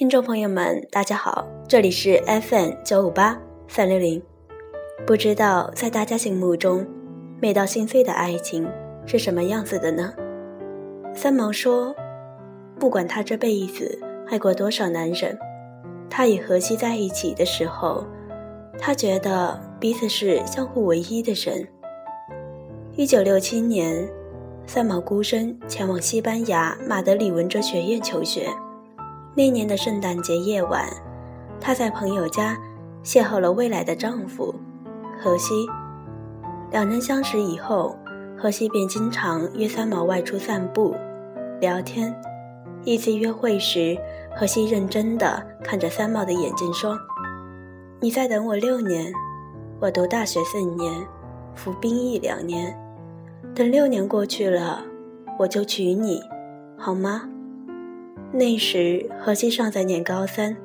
听众朋友们，大家好，这里是 FM 九五八三六零。不知道在大家心目中，美到心碎的爱情是什么样子的呢？三毛说：“不管他这辈子爱过多少男人，他与荷西在一起的时候，他觉得彼此是相互唯一的人。”一九六七年，三毛孤身前往西班牙马德里文哲学院求学。那年的圣诞节夜晚，她在朋友家邂逅了未来的丈夫荷西。两人相识以后，荷西便经常约三毛外出散步、聊天。一次约会时，荷西认真地看着三毛的眼睛说：“你再等我六年，我读大学四年，服兵役两年，等六年过去了，我就娶你，好吗？”那时，何西尚在念高三，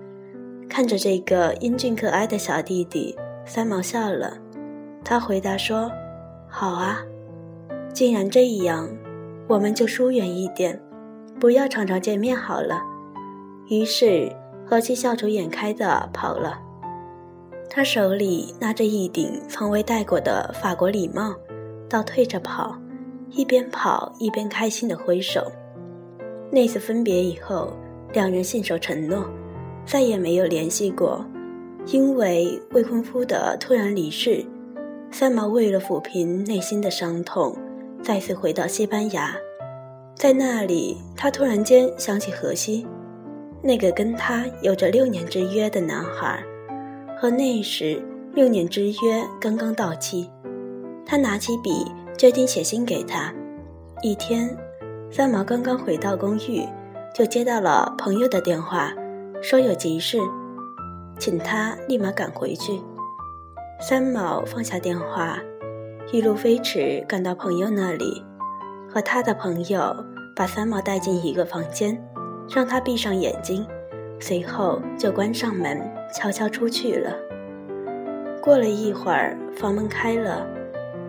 看着这个英俊可爱的小弟弟，三毛笑了。他回答说：“好啊，既然这样，我们就疏远一点，不要常常见面好了。”于是，何西笑逐颜开的跑了。他手里拿着一顶从未戴过的法国礼帽，倒退着跑，一边跑一边开心的挥手。那次分别以后，两人信守承诺，再也没有联系过。因为未婚夫的突然离世，三毛为了抚平内心的伤痛，再次回到西班牙。在那里，他突然间想起荷西，那个跟他有着六年之约的男孩，和那时六年之约刚刚到期。他拿起笔，决定写信给他。一天。三毛刚刚回到公寓，就接到了朋友的电话，说有急事，请他立马赶回去。三毛放下电话，一路飞驰赶到朋友那里，和他的朋友把三毛带进一个房间，让他闭上眼睛，随后就关上门，悄悄出去了。过了一会儿，房门开了，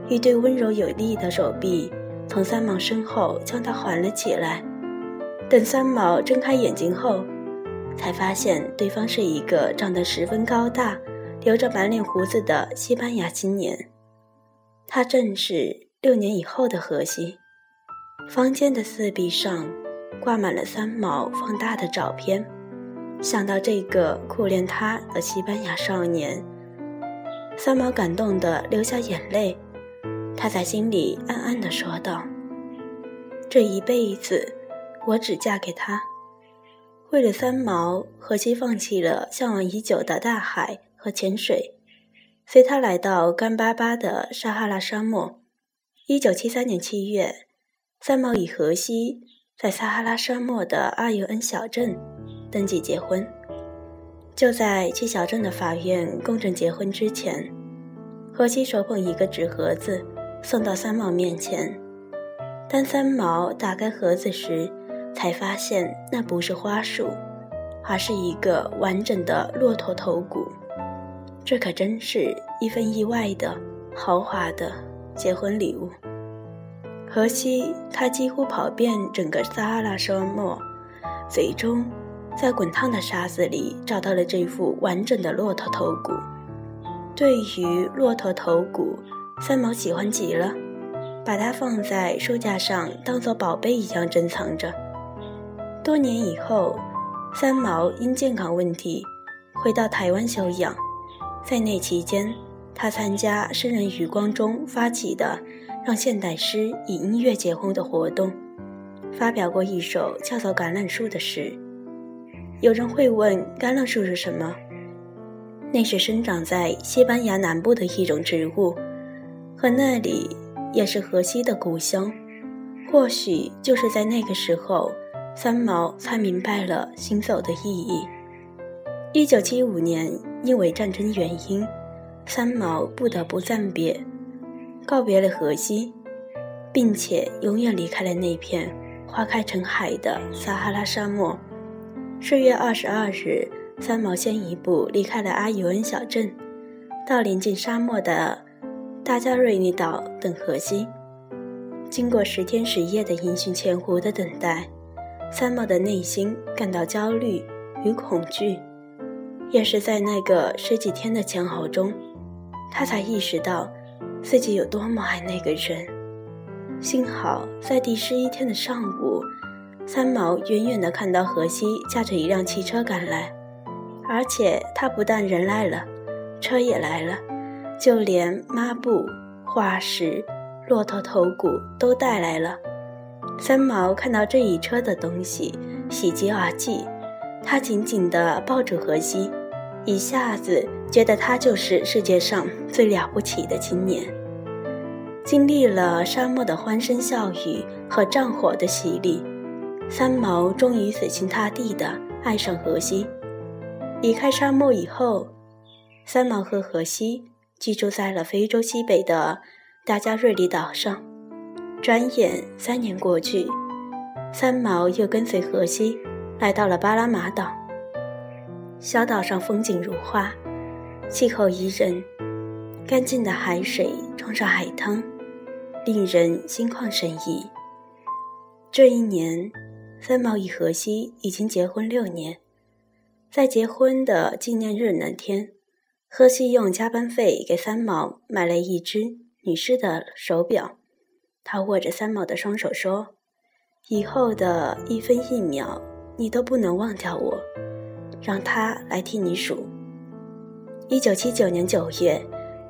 一对温柔有力的手臂。从三毛身后将他环了起来。等三毛睁开眼睛后，才发现对方是一个长得十分高大、留着满脸胡子的西班牙青年。他正是六年以后的荷西。房间的四壁上挂满了三毛放大的照片。想到这个苦恋他的西班牙少年，三毛感动得流下眼泪。他在心里暗暗地说道：“这一辈子，我只嫁给他。”为了三毛，荷西放弃了向往已久的大海和潜水，随他来到干巴巴的撒哈拉沙漠。一九七三年七月，三毛与荷西在撒哈拉沙漠的阿尤恩小镇登记结婚。就在去小镇的法院公证结婚之前，荷西手捧一个纸盒子。送到三毛面前，当三毛打开盒子时，才发现那不是花束，而是一个完整的骆驼头骨。这可真是一份意外的豪华的结婚礼物。荷西他几乎跑遍整个撒哈拉沙漠，最终在滚烫的沙子里找到了这副完整的骆驼头骨。对于骆驼头骨，三毛喜欢极了，把它放在书架上，当做宝贝一样珍藏着。多年以后，三毛因健康问题回到台湾休养，在那期间，他参加诗人余光中发起的“让现代诗以音乐结婚”的活动，发表过一首叫做《橄榄树》的诗。有人会问，橄榄树是什么？那是生长在西班牙南部的一种植物。和那里也是荷西的故乡，或许就是在那个时候，三毛才明白了行走的意义。一九七五年，因为战争原因，三毛不得不暂别，告别了荷西，并且永远离开了那片花开成海的撒哈拉沙漠。十月二十二日，三毛先一步离开了阿尤恩小镇，到临近沙漠的。大加瑞尼岛等荷西，经过十天十夜的音讯千呼的等待，三毛的内心感到焦虑与恐惧。也是在那个十几天的煎熬中，他才意识到自己有多么爱那个人。幸好在第十一天的上午，三毛远远地看到荷西驾着一辆汽车赶来，而且他不但人来了，车也来了，就连抹布、化石、骆驼头骨都带来了。三毛看到这一车的东西，喜极而泣。他紧紧地抱住荷西，一下子觉得他就是世界上最了不起的青年。经历了沙漠的欢声笑语和战火的洗礼，三毛终于死心塌地地爱上荷西。离开沙漠以后，三毛和荷西居住在了非洲西北的达加瑞里岛上。转眼三年过去，三毛又跟随荷西。来到了巴拉马岛，小岛上风景如画，气候宜人，干净的海水冲上海滩，令人心旷神怡。这一年，三毛与荷西已经结婚六年，在结婚的纪念日那天，荷西用加班费给三毛买了一只女士的手表，他握着三毛的双手说：“以后的一分一秒。”你都不能忘掉我，让他来替你数。一九七九年九月，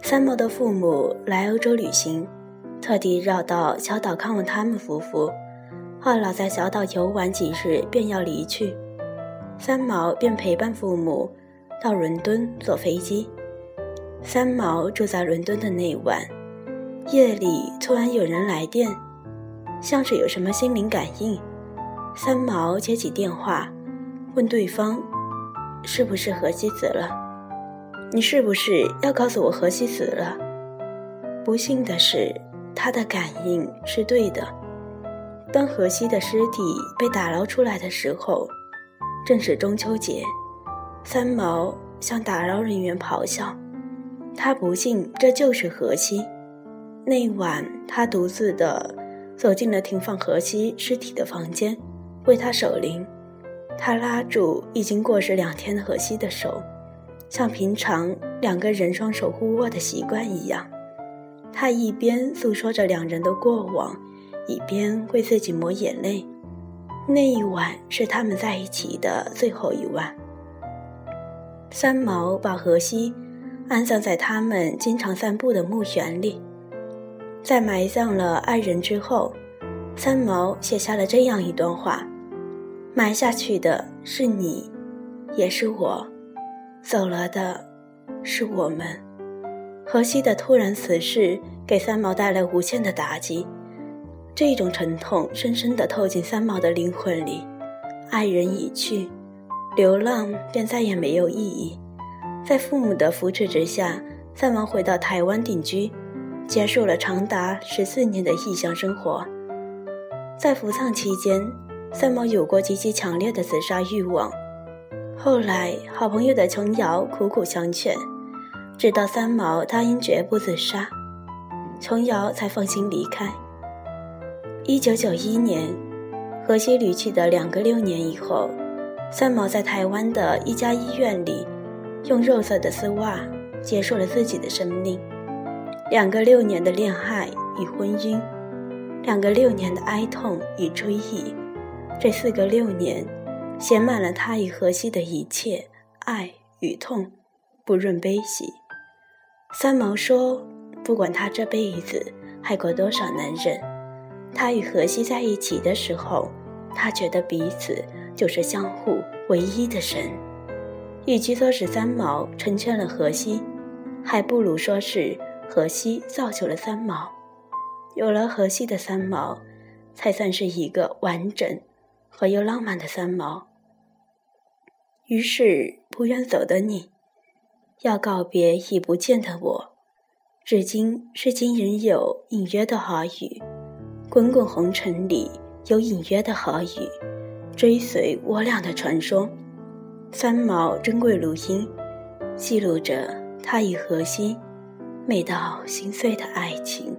三毛的父母来欧洲旅行，特地绕到小岛看望他们夫妇。二老在小岛游玩几日，便要离去，三毛便陪伴父母到伦敦坐飞机。三毛住在伦敦的那晚，夜里突然有人来电，像是有什么心灵感应。三毛接起电话，问对方：“是不是荷西死了？你是不是要告诉我荷西死了？”不幸的是，他的感应是对的。当荷西的尸体被打捞出来的时候，正是中秋节。三毛向打捞人员咆哮，他不信这就是荷西。那晚，他独自的走进了停放荷西尸体的房间。为他守灵，他拉住已经过世两天的荷西的手，像平常两个人双手互握的习惯一样。他一边诉说着两人的过往，一边为自己抹眼泪。那一晚是他们在一起的最后一晚。三毛把荷西安葬在他们经常散步的墓园里，在埋葬了爱人之后，三毛写下了这样一段话。埋下去的是你，也是我，走了的是我们。荷西的突然死世给三毛带来无限的打击，这种沉痛深深地透进三毛的灵魂里。爱人已去，流浪便再也没有意义。在父母的扶持之下，三毛回到台湾定居，结束了长达十四年的异乡生活。在服丧期间。三毛有过极其强烈的自杀欲望，后来好朋友的琼瑶苦苦相劝，直到三毛答应绝不自杀，琼瑶才放心离开。一九九一年，荷西离去的两个六年以后，三毛在台湾的一家医院里，用肉色的丝袜结束了自己的生命。两个六年的恋爱与婚姻，两个六年的哀痛与追忆。这四个六年，写满了他与荷西的一切爱与痛，不论悲喜。三毛说：“不管他这辈子爱过多少男人，他与荷西在一起的时候，他觉得彼此就是相互唯一的神。与其说是三毛成全了荷西，还不如说是荷西造就了三毛。有了荷西的三毛，才算是一个完整。”和又浪漫的三毛。于是不愿走的你，要告别已不见的我。至今至今仍有隐约的耳语，滚滚红尘里有隐约的耳语，追随我俩的传说。三毛珍贵如音，记录着他与荷西美到心碎的爱情。